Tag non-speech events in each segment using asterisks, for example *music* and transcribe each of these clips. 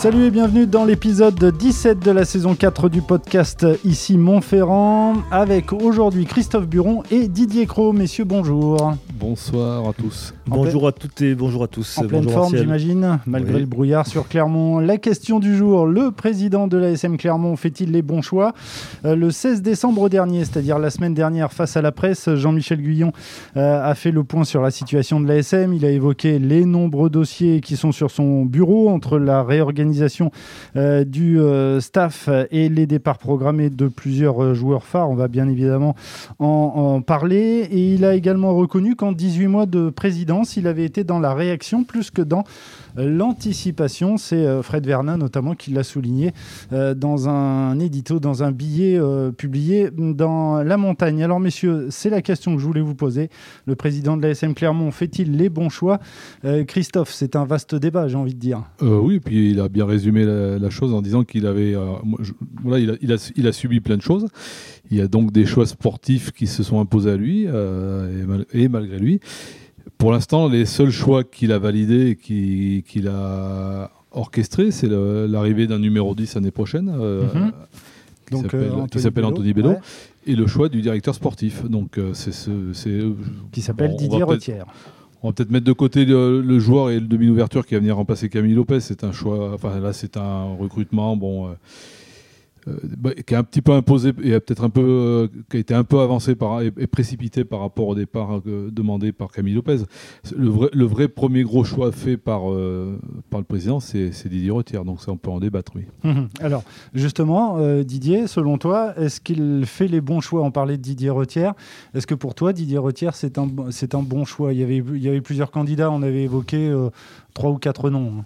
Salut et bienvenue dans l'épisode 17 de la saison 4 du podcast Ici Montferrand avec aujourd'hui Christophe Buron et Didier Cros. Messieurs, bonjour. Bonsoir à tous. Bonjour à toutes et bonjour à tous. En pleine bonjour forme, j'imagine, malgré Oui. le brouillard sur Clermont. La question du jour le président de l'ASM Clermont fait-il les bons choix? Euh, Le 16 décembre dernier, c'est-à-dire la semaine dernière, face à la presse, Jean-Michel Guyon euh, a fait le point sur la situation de l'ASM. Il a évoqué les nombreux dossiers qui sont sur son bureau entre la réorganisation euh, du euh, staff et les départs programmés de plusieurs euh, joueurs phares. On va bien évidemment en, parler. Et il a également reconnu qu'en 18 mois de présidence, il avait été dans la réaction plus que dans l'anticipation. C'est euh, Fred Vernin notamment qui l'a souligné euh, dans un édito, dans un billet euh, publié dans La Montagne. Alors messieurs, c'est la question que je voulais vous poser. Le président de l'ASM Clermont fait-il les bons choix? Christophe, c'est un vaste débat, j'ai envie de dire. Oui, et puis il a bien résumé la, la chose en disant qu'il avait, voilà, il a, subi plein de choses. Il y a donc des choix sportifs qui se sont imposés à lui et malgré lui. Pour l'instant, les seuls choix qu'il a validés et qui- qu'il a orchestrés, c'est l'arrivée d'un numéro 10 l'année prochaine. euh, Mhm. qui Donc, s'appelle- euh, Anthony Anthony Bello, ouais. et le choix du directeur sportif. Donc, euh, c'est ce- c'est, Qui s'appelle bon, Didier Retière. On va peut-être mettre de côté le, le joueur et le demi-ouverture qui va venir remplacer Camille Lopez. C'est un choix. Enfin, là, c'est un recrutement. Bon. euh, bah, qui est un petit peu imposé et peut-être un peu euh, qui a été un peu avancé et, précipité par rapport au départ euh, demandé par Camille Lopez. Le vrai, premier gros choix fait par, euh, par le président, c'est Didier Retière. Donc ça, on peut en débattre, oui. Mhm. Alors, justement, euh, Didier, selon toi, est-ce qu'il fait les bons choix? On parlait de Didier Retière. Est-ce que pour toi, Didier Retière, c'est un, bon- c'est un bon choix? Il y, avait, il y avait plusieurs candidats, on avait évoqué euh, trois ou quatre noms.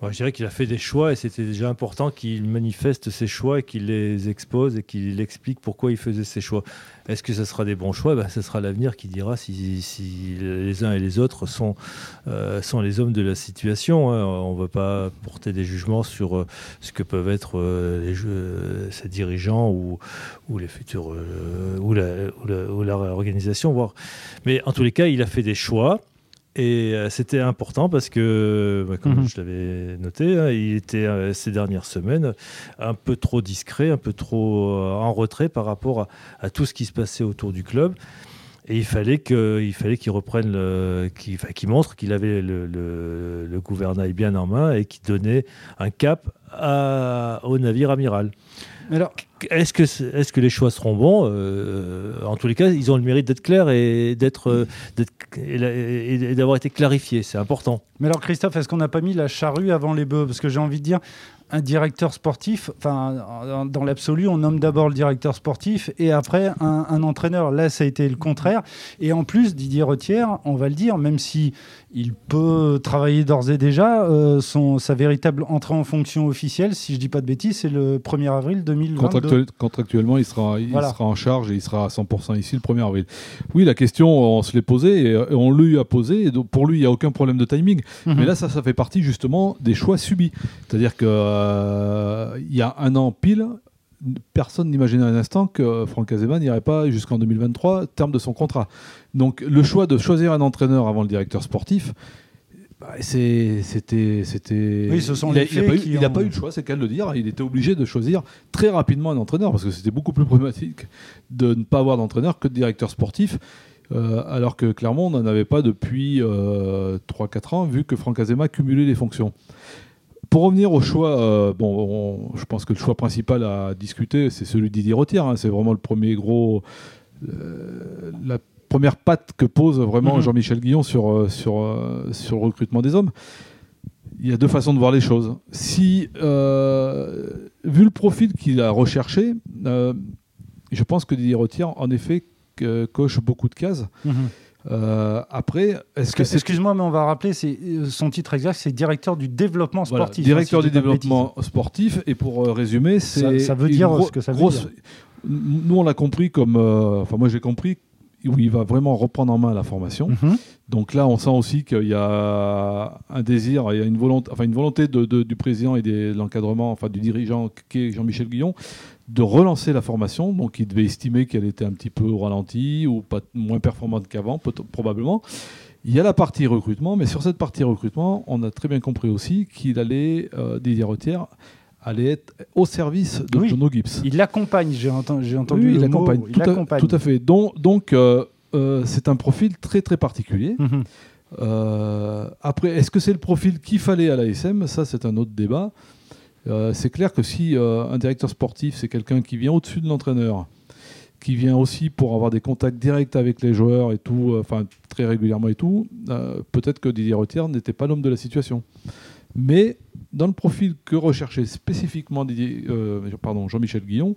Je dirais qu'il a fait des choix et c'était déjà important qu'il manifeste ses choix et qu'il les expose et qu'il explique pourquoi il faisait ses choix. Est-ce que ce sera des bons choix? Ben, Ce sera l'avenir qui dira si, les uns et les autres sont, euh, les hommes de la situation. hein. On ne va pas porter des jugements sur euh, ce que peuvent être euh, ces dirigeants ou, ou les futurs euh, ou, la, ou. Mais en tous les cas, il a fait des choix. Et euh, c'était important parce que, bah, comme Mhm. je l'avais noté, hein, il était euh, ces dernières semaines un peu trop discret, un peu trop euh, en retrait par rapport à, à tout ce qui se passait autour du club. Et il fallait qu'il reprenne, le- qu'il montre qu'il avait le, le- le gouvernail bien en main et qu'il donnait un cap à- au navire amiral. Mais alors, Est-ce que, les choix seront bons Euh, En tous les cas, ils ont le mérite d'être clairs et d'être, euh, et d'avoir été clarifiés. C'est important. mais alors, Christophe, est-ce qu'on n'a pas mis la charrue avant les bœufs? Parce que j'ai envie de dire, un directeur sportif, enfin, dans l'absolu, on nomme d'abord le directeur sportif et après un, un entraîneur. Là, ça a été le contraire. Et en plus, Didier Retière, on va le dire, même si il peut travailler d'ores et déjà, euh, son, sa véritable entrée en fonction officielle, si je dis pas de bêtises, c'est le 1er avril 2022. Contractuel- contractuellement, il sera, il Voilà. sera en charge et il sera à 100% ici le 1er avril. Oui, la question, on se l'est posée et, et on lui a posé. Et donc pour lui, il n'y a aucun problème de timing. Mhm. Mais là, ça, ça fait partie justement des choix subis. C'est-à-dire qu'il y a un an pile, personne n'imaginait un instant que Franck Azema n'irait pas jusqu'en 2023, terme de son contrat. Donc le choix de choisir un entraîneur avant le directeur sportif, bah, c'était. c'était- Oui, ce sont il a- les il a faits pas eu- n'a ont- pas eu le choix, c'est qu'à le dire. Il était obligé de choisir très rapidement un entraîneur parce que c'était beaucoup plus problématique de ne pas avoir d'entraîneur que de directeur sportif. euh, alors que Clermont on n'en avait pas depuis 3-4 ans, vu que Franck Azema cumulait les fonctions. Pour revenir au choix, euh, bon, on- je pense que le choix principal à discuter, c'est celui de Didier Retière. hein. c'est vraiment le premier gros, euh, la première patte que pose vraiment Mhm. Jean-Michel Guillon sur, euh, sur, euh, sur le recrutement des hommes. Il y a deux façons de voir les choses. Si, euh, vu le profil qu'il a recherché, euh, je pense que Didier Retière, en effet, que- coche beaucoup de cases. Mhm. Euh, après, est-ce que c'est Excuse-moi, mais on va rappeler, c'est son titre exact, c'est directeur du développement Voilà, sportif. directeur hein, si du développement sportif. Et pour euh, résumer, c'est Ça- ça veut dire gro- ce que ça veut grosse- dire. Nous, on l'a compris comme. euh, Enfin, moi, j'ai compris. Où il va vraiment reprendre en main la formation. Mhm. Donc là, on sent aussi qu'il y a un désir, il y a une volonté, enfin une volonté de- de- du président et des- de l'encadrement, enfin du dirigeant qui est Jean-Michel Guillon, de relancer la formation. Donc il devait estimer qu'elle était un petit peu au ralenti ou pas moins performante qu'avant, probablement. Il y a la partie recrutement, mais sur cette partie recrutement, on a très bien compris aussi qu'il allait, euh, Didier Retière, allait être au service de Oui. Jono Gibbs. Il l'accompagne, j'ai enten- j'ai entendu Oui, il le l'accompagne. tout à fait. Donc, donc euh, euh, c'est un profil très très particulier. Mhm. Euh, après, est-ce que c'est le profil qu'il fallait à l'ASM Ça, c'est un autre débat. C'est clair que si un directeur sportif, c'est quelqu'un qui vient au-dessus de l'entraîneur, qui vient aussi pour avoir des contacts directs avec les joueurs et tout, enfin très régulièrement et tout, peut-être que Didier Retière n'était pas l'homme de la situation. Mais dans le profil que recherchait spécifiquement euh, Jean-Michel Guillon,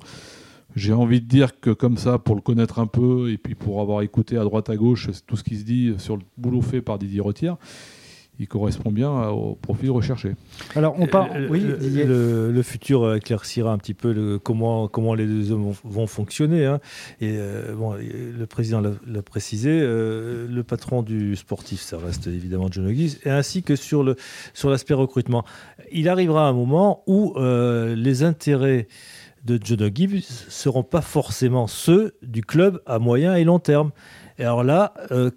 j'ai envie de dire que comme ça, pour le connaître un peu et puis pour avoir écouté à droite à gauche tout ce qui se dit sur le boulot fait par Didier Retière, il correspond bien au profil recherché. Alors, on part. Le, oui, le- Didier. le- le futur euh, éclaircira un petit peu le- comment, comment les deux hommes vont, vont fonctionner. hein. Et euh, bon, le président l'a précisé, euh, le patron du sportif, ça reste évidemment John Hughes, et ainsi que sur le sur l'aspect recrutement. Il arrivera un moment où euh, les intérêts de John Gibbs seront pas forcément ceux du club à moyen et long terme. Et alors là, euh,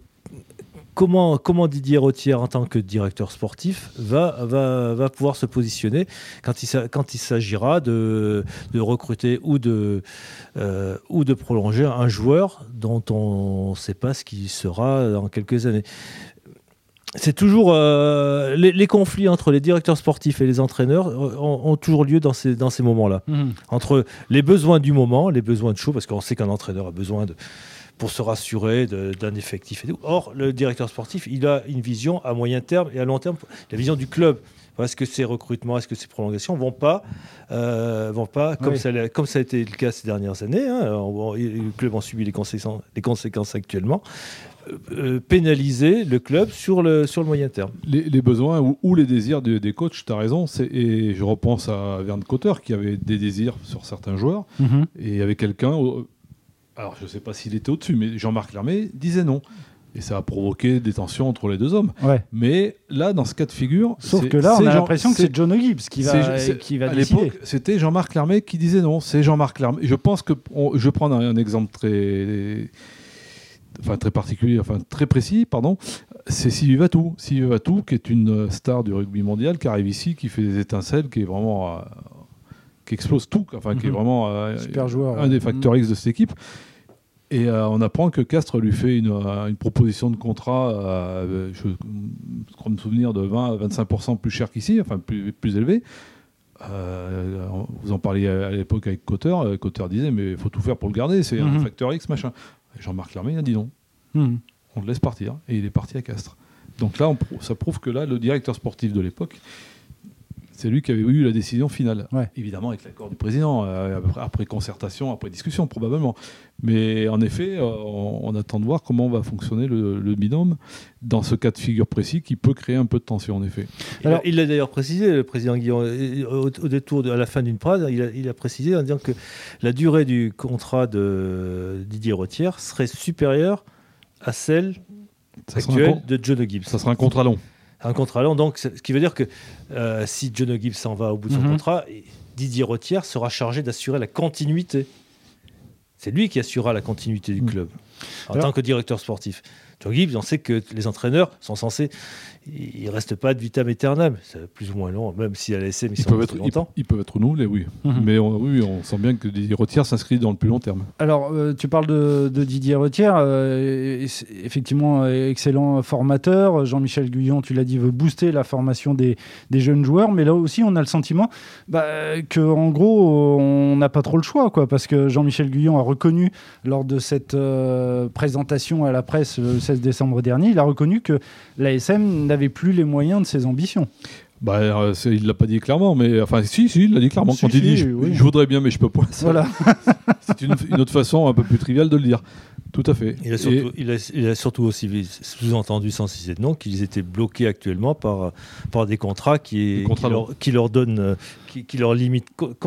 comment, comment Didier Rottière, en tant que directeur sportif, va, va, va pouvoir se positionner quand il, s'a- quand il s'agira de, de recruter ou de, euh, ou de prolonger un joueur dont on ne sait pas ce qu'il sera dans quelques années? C'est toujours euh, les, les conflits entre les directeurs sportifs et les entraîneurs euh, ont, ont toujours lieu dans ces, dans ces moments-là Mhm. entre les besoins du moment, les besoins de chaud, parce qu'on sait qu'un entraîneur a besoin de pour se rassurer d'un effectif et tout. Or, le directeur sportif, il a une vision à moyen terme et à long terme, la vision du club. Est-ce que ces recrutements, est-ce que ces prolongations vont pas, euh, vont pas comme, Oui. ça, l'a- comme ça a été le cas ces dernières années, hein, on- on- le club en subit les conséquences, les conséquences actuellement, euh, euh, pénaliser le club sur le, sur le moyen terme. Les, les besoins ou, ou les désirs de- des coachs, tu as raison. Et je repense à Verne Cotter qui avait des désirs sur certains joueurs. Mhm. Et il y avait quelqu'un, alors je ne sais pas s'il était au-dessus, mais Jean-Marc Lermé disait non. Et ça a provoqué des tensions entre les deux hommes. Ouais. Mais là, dans ce cas de figure. Sauf que là, on a l'impression que c'est John Gibbs qui va, qui va à décider. l'époque, c'était Jean-Marc Lermé qui disait non. C'est Jean-Marc Lermé. Je pense que on- je vais prendre un, un exemple très, enfin très particulier, enfin très précis, pardon. C'est Sylvie Vatou. Sylvie Vatou, qui est une star du rugby mondial, qui arrive ici, qui fait des étincelles, qui est vraiment, euh, qui explose tout, enfin qui est Mhm. vraiment euh, Super joueur, un ouais. des facteurs X de cette équipe. Et euh, on apprend que Castres lui fait une, euh, une proposition de contrat, euh, je, je crois me souvenir, de 20 à 25% plus cher qu'ici, enfin plus, plus élevé. Euh, vous en parliez à, l'époque avec Cotter. Cotter disait Mais il faut tout faire pour le garder, c'est un Mhm. facteur X, machin. Jean-Marc Lermé a dit non, Mhm. on le laisse partir. Et il est parti à Castres. Donc là, on ça prouve que là, le directeur sportif de l'époque, c'est lui qui avait eu la décision finale. Ouais. Évidemment, avec l'accord du président, euh, après, après concertation, après discussion, probablement. Mais en effet, euh, on, on attend de voir comment va fonctionner le, le binôme dans ce cas de figure précis qui peut créer un peu de tension, en effet. Il Alors- il l'a d'ailleurs précisé, le président Guillaume, euh, au, au détour de, à la fin d'une phrase, il a, il a précisé en disant que la durée du contrat de Didier Rottière serait supérieure à celle Ça actuelle de John Gibbs. ça sera un contrat long. Un contrat long, donc ce qui veut dire que euh, si John Gibbs s'en va au bout de son Mhm. contrat, Didier Rottière sera chargé d'assurer la continuité. C'est lui qui assurera la continuité du Mhm. club en Alors- tant que directeur sportif. Gibbs, on sait que les entraîneurs sont censés, ils restent pas de vitam aeternam, c'est plus ou moins long, même si à l'ASM ils, Ils sont peuvent, être, ils, longtemps. ils peuvent être renouvelés, oui. Mhm. Mais on, oui, on sent bien que Didier Retière s'inscrit dans le plus long terme. Alors, euh, tu parles de, de Didier Retière, euh, effectivement excellent formateur. Jean-Michel Guyon, tu l'as dit, veut booster la formation des, des jeunes joueurs, mais là aussi, on a le sentiment bah, que, en gros, on n'a pas trop le choix, quoi, parce que Jean-Michel Guyon a reconnu lors de cette euh, présentation à la presse le 16 décembre dernier, il a reconnu que l'ASM n'avait plus les moyens de ses ambitions. Bah, euh, il l'a pas dit clairement, mais enfin, si, si, il l'a dit clairement. Si, quand il si, dit je, oui. je voudrais bien, mais je peux pas. Voilà. *laughs* C'est une, une autre façon un peu plus triviale de le dire. Tout à fait. Il a surtout, il a, il a surtout aussi sous-entendu, sans citer de nom, qu'ils étaient bloqués actuellement par, par des contrats qui, contrats qui, leur, qui leur donnent, qui, qui leur limitent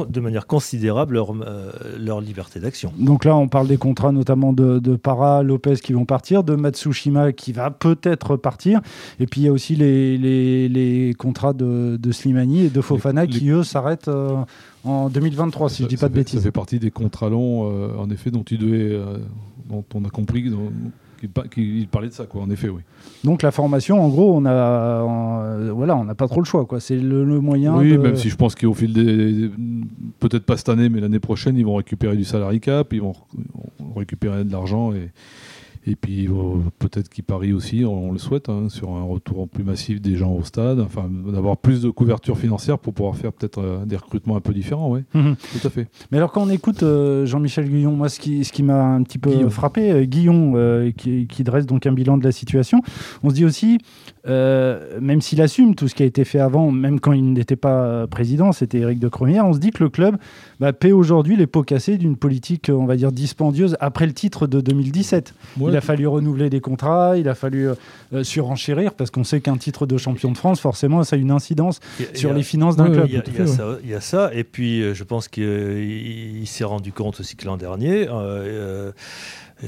de manière considérable leur, euh, leur liberté d'action. Donc là, on parle des contrats notamment de, de Para, Lopez qui vont partir, de Matsushima qui va peut-être partir. Et puis il y a aussi les, les, les contrats de, de Slimani et de Fofana Les- les- qui, eux, s'arrêtent euh, en 2023, si je dis Ça pas de fait- bêtises. Ça fait partie des contrats longs, euh, en effet, dont tu devais, euh, dont on a compris qu'il pa- qu'il parlait de ça, quoi. En effet, oui. Donc la formation, en gros, on a, on- voilà, on n'a pas trop le choix. quoi. C'est le, le moyen. Oui, de- même si je pense qu'au fil des, peut-être pas cette année, mais l'année prochaine, ils vont récupérer du salary cap, ils vont récupérer de l'argent et. Et puis vont- peut-être qu'ils parient aussi, on le souhaite, hein, sur un retour plus massif des gens au stade, enfin d'avoir plus de couverture financière pour pouvoir faire peut-être euh, des recrutements un peu différents, oui, Mhm. tout à fait. Mais alors quand on écoute euh, Jean-Michel Guillon, moi ce qui, ce qui m'a un petit peu Guillon. frappé, euh, Guillon euh, qui, qui dresse donc un bilan de la situation, on se dit aussi, euh, même s'il assume tout ce qui a été fait avant, même quand il n'était pas euh, président, c'était Éric de Cromière, on se dit que le club bah, paie aujourd'hui les pots cassés d'une politique, euh, on va dire, dispendieuse après le titre de 2017. Ouais, il a fallu renouveler des contrats, il a fallu euh, euh, surenchérir, parce qu'on sait qu'un titre de champion de France, forcément, ça a une incidence a- sur a- les finances d'un Ouais, club. Il y, a, ouais. ça, il y a ça, et puis euh, je pense qu'il il- il s'est rendu compte aussi que l'an dernier,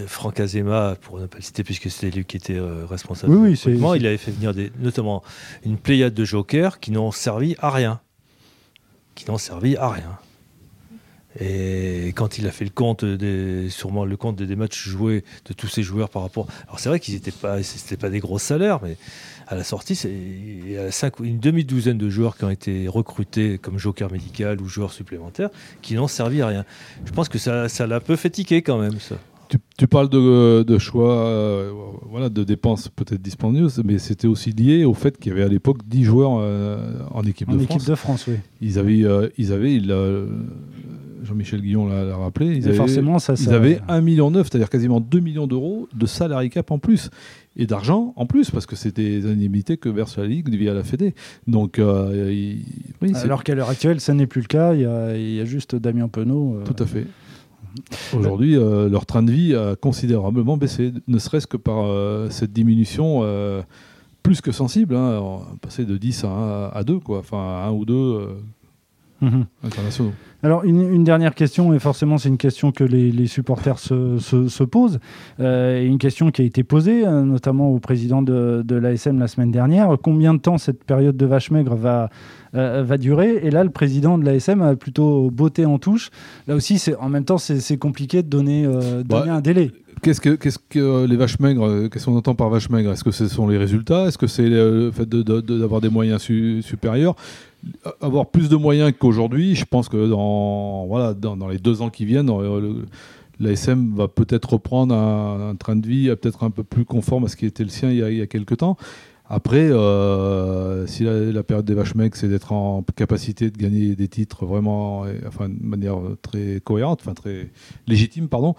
Franck Azema, pour ne pas le citer puisque c'était lui qui était responsable, Oui, oui, il avait fait venir des, notamment une pléiade de jokers qui n'ont servi à rien. Qui n'ont servi à rien. Et quand il a fait le compte des, sûrement le compte des, matchs joués de tous ces joueurs par rapport, alors c'est vrai qu'ils n'étaient pas, c'était pas des gros salaires, mais à la sortie, c'est il y a cinq- une demi-douzaine de joueurs qui ont été recrutés comme joker médical ou joueurs supplémentaires qui n'ont servi à rien. Je pense que ça, ça l'a un peu fait tiquer quand même, ça. Tu, tu parles de, de choix, euh, voilà, de dépenses peut-être dispendieuses, mais c'était aussi lié au fait qu'il y avait à l'époque 10 joueurs euh, en équipe En de équipe France. de France, oui. Ils avaient, euh, ils avaient il l'a- Jean-Michel Guillon l'a rappelé, ils avaient, forcément, ça, ils ça- avaient 1,9 million, c'est-à-dire quasiment 2 millions d'euros de salary cap en plus. Et d'argent en plus, parce que c'était des indemnités que verse la Ligue via la Fédé. Donc, euh, il- oui, c'est- Alors qu'à l'heure actuelle, ça n'est plus le cas. Il y a, il y a juste Damien Penaud. euh, Tout à fait. Aujourd'hui, euh, leur train de vie a considérablement baissé, ne serait-ce que par cette diminution plus que sensible, hein, de 10 à 1, à 2, quoi, enfin à 1 ou 2 mhm. internationaux. Alors, une, une dernière question, et forcément, c'est une question que les, les supporters se, se- se posent, euh, et une question qui a été posée, euh, notamment au président de, de l'ASM la semaine dernière. Combien de temps cette période de vache maigre va, euh, va durer? Et là, le président de l'ASM a plutôt beauté en touche. Là aussi, en même temps, c'est, compliqué de donner, euh, donner Ouais. un délai. Qu'est-ce que, qu'est-ce que les vaches maigres, qu'est-ce qu'on entend par vaches maigres Est-ce que ce sont les résultats? Est-ce que c'est le fait de- de- de- d'avoir des moyens su- supérieurs? Avoir plus de moyens qu'aujourd'hui, je pense que dans, voilà, dans, dans les deux ans qui viennent, euh, l'ASM va peut-être reprendre un, train de vie euh, peut-être un peu plus conforme à ce qui était le sien il y a, il quelques temps. Après, euh, si la, la période des vaches maigres, c'est d'être en capacité de gagner des titres vraiment, enfin, de manière très cohérente, enfin très légitime, pardon,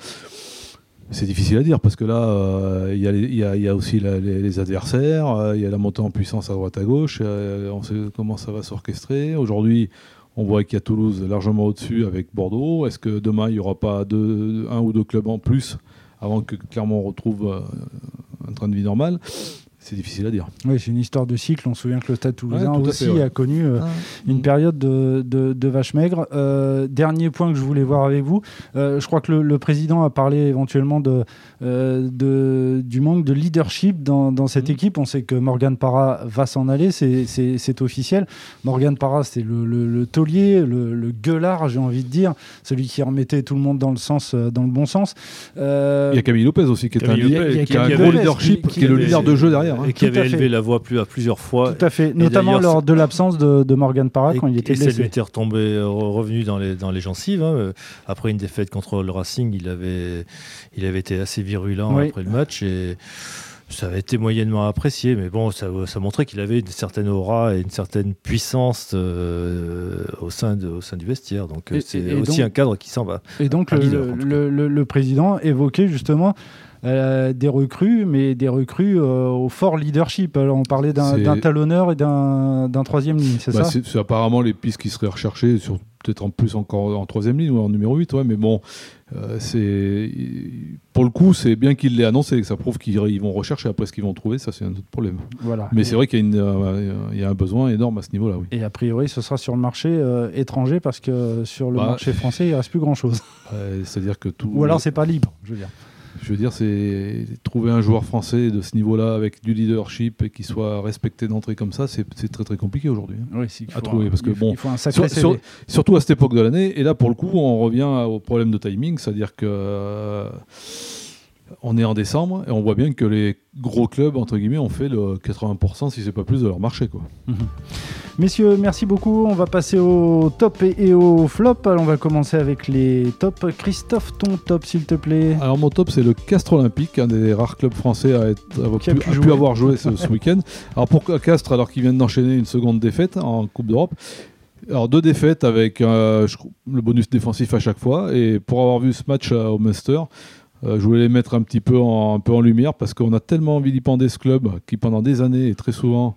c'est difficile à dire parce que là, euh, il y, y a- aussi les, adversaires, euh, il y a la montée en puissance à droite à gauche, euh, on sait comment ça va s'orchestrer. Aujourd'hui, on voit qu'il y a Toulouse largement au-dessus avec Bordeaux. Est-ce que demain, il n'y aura pas deux, un ou deux clubs en plus avant que Clermont retrouve un train de vie normal? C'est difficile à dire. Oui, c'est une histoire de cycle. On se souvient que le Stade Toulousain Ouais, aussi fait, ouais. a connu euh, une période de, de, de vache maigre. Euh, dernier point que je voulais voir avec vous, euh, je crois que le, le président a parlé éventuellement de, euh, de, du manque de leadership dans, dans cette Mhm. équipe. On sait que Morgan Parra va s'en aller, c'est- officiel. Morgan Parra, c'est le, le, le taulier, le, le gueulard, j'ai envie de dire, celui qui remettait tout le monde dans le, sens, dans le bon sens. Euh, Il y a Camille Lopez aussi qui est un, Camille leader- Lopez, qui a qui un avait- gros leadership, qui qui est le leader de jeu derrière. Hein. Et qui Tout avait fait. élevé la voix plus, à plusieurs fois. Tout à fait, notamment lors de l'absence de, de Morgan Parra Et, quand il était et ça lui blessé. était retombé, revenu dans les, dans les gencives. hein. Euh, Après une défaite contre le Racing, il avait, il avait été assez virulent Oui. après le match et ça avait été moyennement apprécié. Mais bon, ça, ça montrait qu'il avait une certaine aura et une certaine puissance euh, au, sein de, au sein du vestiaire. Donc euh, Et- c'est et aussi donc- un cadre qui s'en va. Et donc, leader, le- le président évoquait justement euh, des recrues, mais des recrues euh, au fort leadership. Alors, on parlait d'un talonneur et d'un troisième ligne, c'est Bah, ça? c'est apparemment les pistes qui seraient recherchées, peut-être en plus encore en troisième ligne ou en numéro 8, ouais, mais bon, euh, c'est pour le coup, c'est bien qu'il l'ait annoncé, que ça prouve qu'ils ils vont rechercher après ce qu'ils vont trouver, ça c'est un autre problème. Voilà. Mais c'est vrai qu'il y, a euh, y un besoin énorme à ce niveau-là, oui. Et a priori, ce sera sur le marché euh, étranger parce que sur le Bah, marché français, il reste plus grand-chose. C'est-à-dire que tout. Ou alors, c'est pas libre, je veux dire. Je veux dire, c'est trouver un joueur français de ce niveau-là avec du leadership et qui soit respecté d'entrée comme ça, c'est très très compliqué aujourd'hui. hein. Oui, À trouver, un- parce que bon, il faut un sacré Sur- sur- surtout à cette époque de l'année. Et là, pour le coup, on revient au problème de timing, c'est-à-dire que euh, on est en décembre et on voit bien que les gros clubs entre guillemets ont fait le 80% si c'est pas plus de leur marché quoi. Messieurs, merci beaucoup. On va passer au top et, et au flop. Alors, on va commencer avec les tops. Christophe, ton top, s'il te plaît. Alors mon top c'est le Castres Olympique, un des rares clubs français à, être, à Qui a pu, pu à pu jouer. avoir joué ce, ce week-end. Alors pour Castres, alors qu'ils viennent d'enchaîner une seconde défaite en Coupe d'Europe. Alors deux défaites avec euh, le bonus défensif à chaque fois. Et pour avoir vu ce match euh, au Munster, euh, je voulais les mettre un petit peu en, un peu en lumière parce qu'on a tellement envie d'y ce club qui pendant des années et très souvent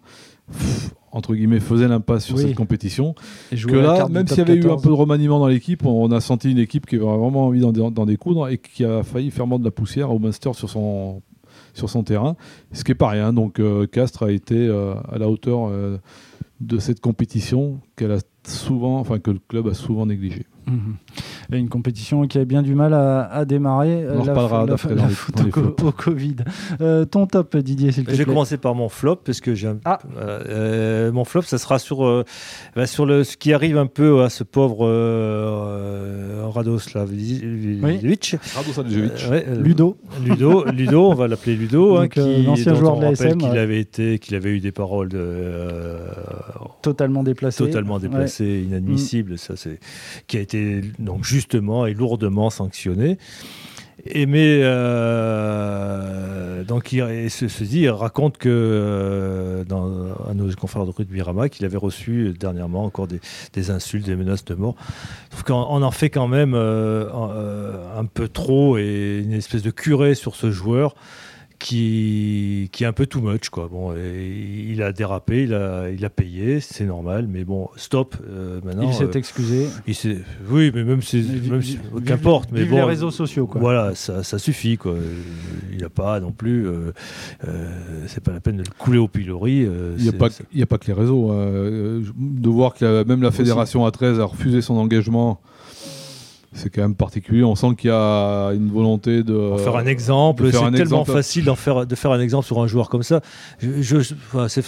pff, entre guillemets faisait l'impasse sur Oui. cette compétition Et que là, même s'il y avait eu un 14. peu de remaniement dans l'équipe, on a senti une équipe qui avait vraiment envie d'en, d'en découdre et qui a failli faire mordre la poussière au Munster sur son, sur son terrain, ce qui n'est pas rien. Donc euh, Castres a été euh, à la hauteur euh, de cette compétition qu'elle a souvent, enfin que le club a souvent négligé. Mhm. Une compétition qui a bien du mal à, à démarrer. On en la, reparlera la- d'après la faute les au, co- flops. au Covid. Euh, ton top, Didier, s'il te Je vais plaît. commencer par mon flop parce que j'ai un- Ah. euh, mon flop ça sera sur euh, bah, sur le ce qui arrive un peu à ce pauvre euh, euh, Radoslav Vidic. Rado Sadjevic. Euh, ouais, euh, Ludo. Ludo, Ludo, on va l'appeler Ludo, hein, Donc, euh, qui, l'ancien joueur on de la rappelle qu'il ouais. avait été, qu'il avait eu des paroles de, euh, Totalement déplacé. totalement déplacées, inadmissibles, ça c'est qui a été donc justement et lourdement sanctionné. Et mais euh, donc il, ce, ceci il raconte que euh, dans, à nos confrères de rugby Rama qu'il avait reçu dernièrement encore des, des insultes, des menaces de mort. Sauf qu'on on en fait quand même euh, un, euh, un peu trop et une espèce de curé sur ce joueur qui, qui est un peu too much quoi. Bon, et il a dérapé, il a, il a payé, c'est normal, mais bon, stop. euh, maintenant, Il s'est euh, excusé. il s'est- oui, mais même si, si- vive- qu'importe, mais vive bon, les réseaux sociaux, quoi. Voilà, ça, ça suffit quoi. Il n'a pas non plus, euh, euh, c'est pas la peine de le couler au pilori. euh, Il n'y a, c'est- pas- c'est- il y a pas que les réseaux. hein. Euh, de voir que même la fédération A13 a refusé son engagement, c'est quand même particulier. On sent qu'il y a une volonté de. En faire un exemple, c'est un tellement exemple. facile d'en faire, de faire un exemple sur un joueur comme ça. Je, je- enfin, c'est-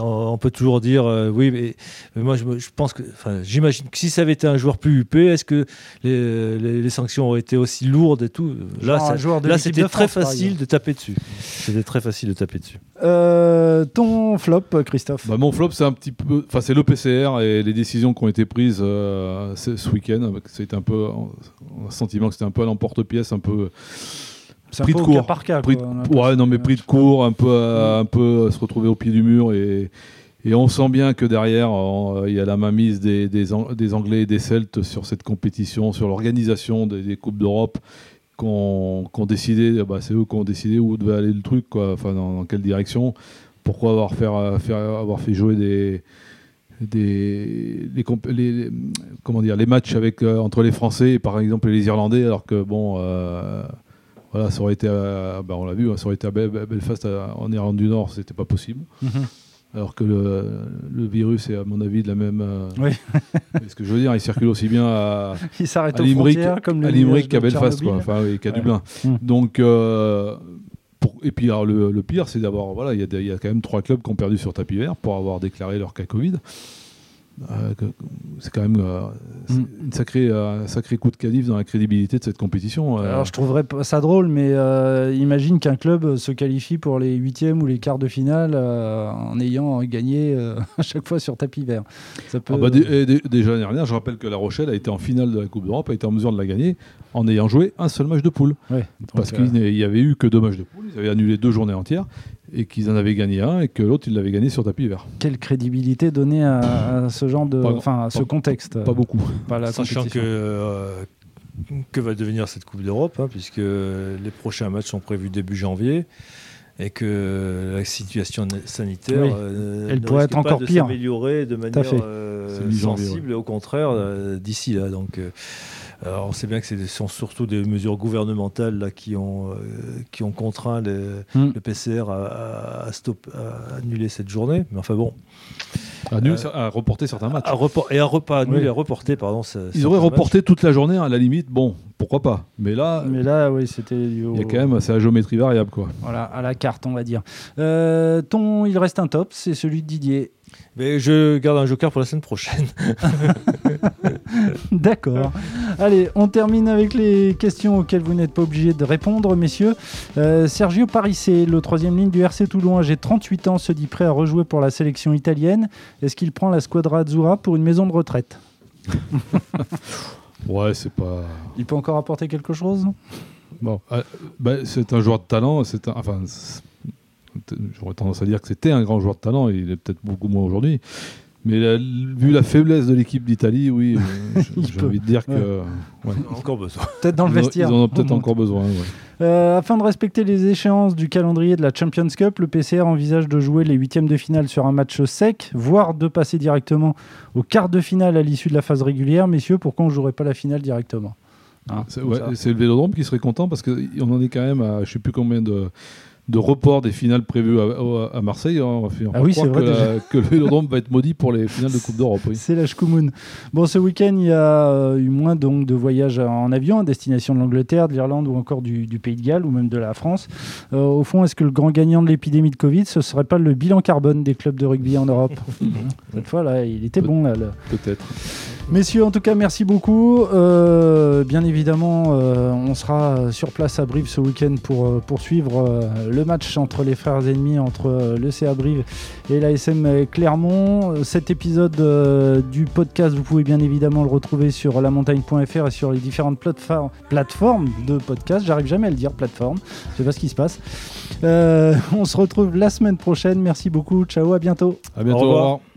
on peut toujours dire euh, oui, mais, mais moi je, pense que, enfin, j'imagine que si ça avait été un joueur plus huppé, est-ce que les, les- les sanctions auraient été aussi lourdes et tout? Là, Genre ça- joueur de là c'était très France, facile de taper dessus. C'était très facile de taper dessus. Euh, ton flop, Christophe? Bah, mon flop, c'est un petit peu, enfin c'est l'OPCR et les décisions qui ont été prises euh, ce, ce week-end. C'était un peu, on a le sentiment que c'était un peu à l'emporte-pièce, un peu c'est un pris peu de court. par cas. pris quoi, ouais, non mais pris de court, un peu, euh, un peu euh, se retrouver au pied du mur et, et on sent bien que derrière euh, il y a la mainmise des, des, Ang- des Anglais et des Celtes sur cette compétition, sur l'organisation des, des coupes d'Europe qu'on qu'on décidé, bah, c'est eux qui ont décidé où devait aller le truc, quoi, enfin dans, dans quelle direction. Pourquoi avoir, faire, euh, faire- avoir fait jouer des, des les, les- comment dire les matchs avec euh, entre les Français et par exemple les Irlandais alors que bon euh, voilà ça aurait été à- bah, on l'a vu hein, ça aurait été à Bel- Belfast à- en Irlande du Nord c'était pas possible Mhm. alors que le, le virus est à mon avis de la même euh, Oui. *laughs* ce que je veux dire il circule aussi bien à, Il s'arrête à Limerick, comme à Limerick qu'à Belfast, quoi. Enfin, oui, qu'à Ouais. Dublin. Mm. Donc, euh, et puis alors, le, pire, c'est d'avoir, voilà, il y a quand même trois clubs qui ont perdu sur tapis vert pour avoir déclaré leur cas Covid. Euh, c'est quand même euh, Mm. une sacrée, euh, un sacré coup de canif dans la crédibilité de cette compétition. Alors je trouverais ça drôle, mais imagine qu'un club se qualifie pour les huitièmes ou les quarts de finale en ayant gagné *laughs* à chaque fois sur tapis vert. Ça peut. Ah bah, dé- déjà l'année dernière, je rappelle que La Rochelle a été en finale de la Coupe d'Europe, a été en mesure de la gagner en ayant joué un seul match de poule. Ouais, Parce qu'il n'y avait eu que deux matchs de poule, ils avaient annulé deux journées entières et qu'ils en avaient gagné un et que l'autre il l'avait gagné sur tapis vert. quelle crédibilité donner à, à ce genre de, enfin ce contexte. Pas beaucoup. pas la Sachant que euh, que va devenir cette Coupe d'Europe, hein, puisque les prochains matchs sont prévus début janvier et que la situation sanitaire Oui. euh, Elle ne pourrait être encore pas de pire. s'améliorer de manière euh, sensible, et au contraire euh, d'ici là. Donc, euh, alors on sait bien que ce sont surtout des mesures gouvernementales là, qui, ont, euh, qui ont contraint les- Mm. le PCR à, à- à stop- à annuler cette journée. Mais enfin bon, À, nul- Euh, à reporter certains matchs. à repor- et à repas annuler, Oui. à reporter, pardon. Ils auraient matchs. reporté toute la journée, à la limite, bon, pourquoi pas. Mais là, Mais là, oui, c'était il y a quand même, c'est la géométrie variable, quoi. voilà, à la carte, on va dire. Euh, ton, il reste un top, c'est celui de Didier. Mais je garde un joker pour la semaine prochaine. *laughs* *laughs* D'accord. Allez, on termine avec les questions auxquelles vous n'êtes pas obligés de répondre, messieurs. Euh, Sergio Parissé, le troisième ligne du RC Toulon, âgé de 38 ans, se dit prêt à rejouer pour la sélection italienne. Est-ce qu'il prend la squadra Azzurra pour une maison de retraite? *laughs* Ouais, c'est pas. Il peut encore apporter quelque chose Bon. Bah, c'est un joueur de talent. C'est un- enfin, j'aurais tendance à dire que c'était un grand joueur de talent. Il est peut-être beaucoup moins aujourd'hui. Mais la- vu la faiblesse de l'équipe d'Italie, oui, euh, *laughs* j'ai envie de dire que Ouais. ouais, Encore besoin. Peut-être dans le vestiaire. Ils en ont peut-être moins. encore besoin. ouais. Euh, afin de respecter les échéances du calendrier de la Champions Cup, le PCR envisage de jouer les huitièmes de finale sur un match sec, voire de passer directement au quart de finale à l'issue de la phase régulière. Messieurs, pourquoi on ne jouerait pas la finale directement? Hein, C'est ouais, le Vélodrome qui serait content parce qu'on en est quand même à je sais plus combien de, de reports des finales prévues à, Marseille. hein. On Ah oui, c'est vrai, que, la- *laughs* que le Vélodrome va être maudit pour les finales de Coupe d'Europe. oui. C'est la Shkumun. Bon, ce week-end, il y a euh, eu moins donc, de voyages en avion à destination de l'Angleterre, de l'Irlande ou encore du, du Pays de Galles ou même de la France. Euh, au fond, est-ce que le grand gagnant de l'épidémie de Covid, ce serait pas le bilan carbone des clubs de rugby en Europe? Cette fois, là, il était bon. Là, le- Peut-être. Messieurs, en tout cas, merci beaucoup. Euh, bien évidemment, euh, on sera sur place à Brive ce week-end pour euh, poursuivre euh, le match entre les frères ennemis, entre euh, le CA Brive et l'ASM Clermont. Cet épisode euh, du podcast, vous pouvez bien évidemment le retrouver sur lamontagne.fr et sur les différentes plateformes, plateformes de podcast. J'arrive jamais à le dire, plateforme. Je sais pas ce qui se passe. Euh, *laughs* on se retrouve la semaine prochaine. Merci beaucoup. Ciao, à bientôt. À bientôt. Au revoir. au revoir.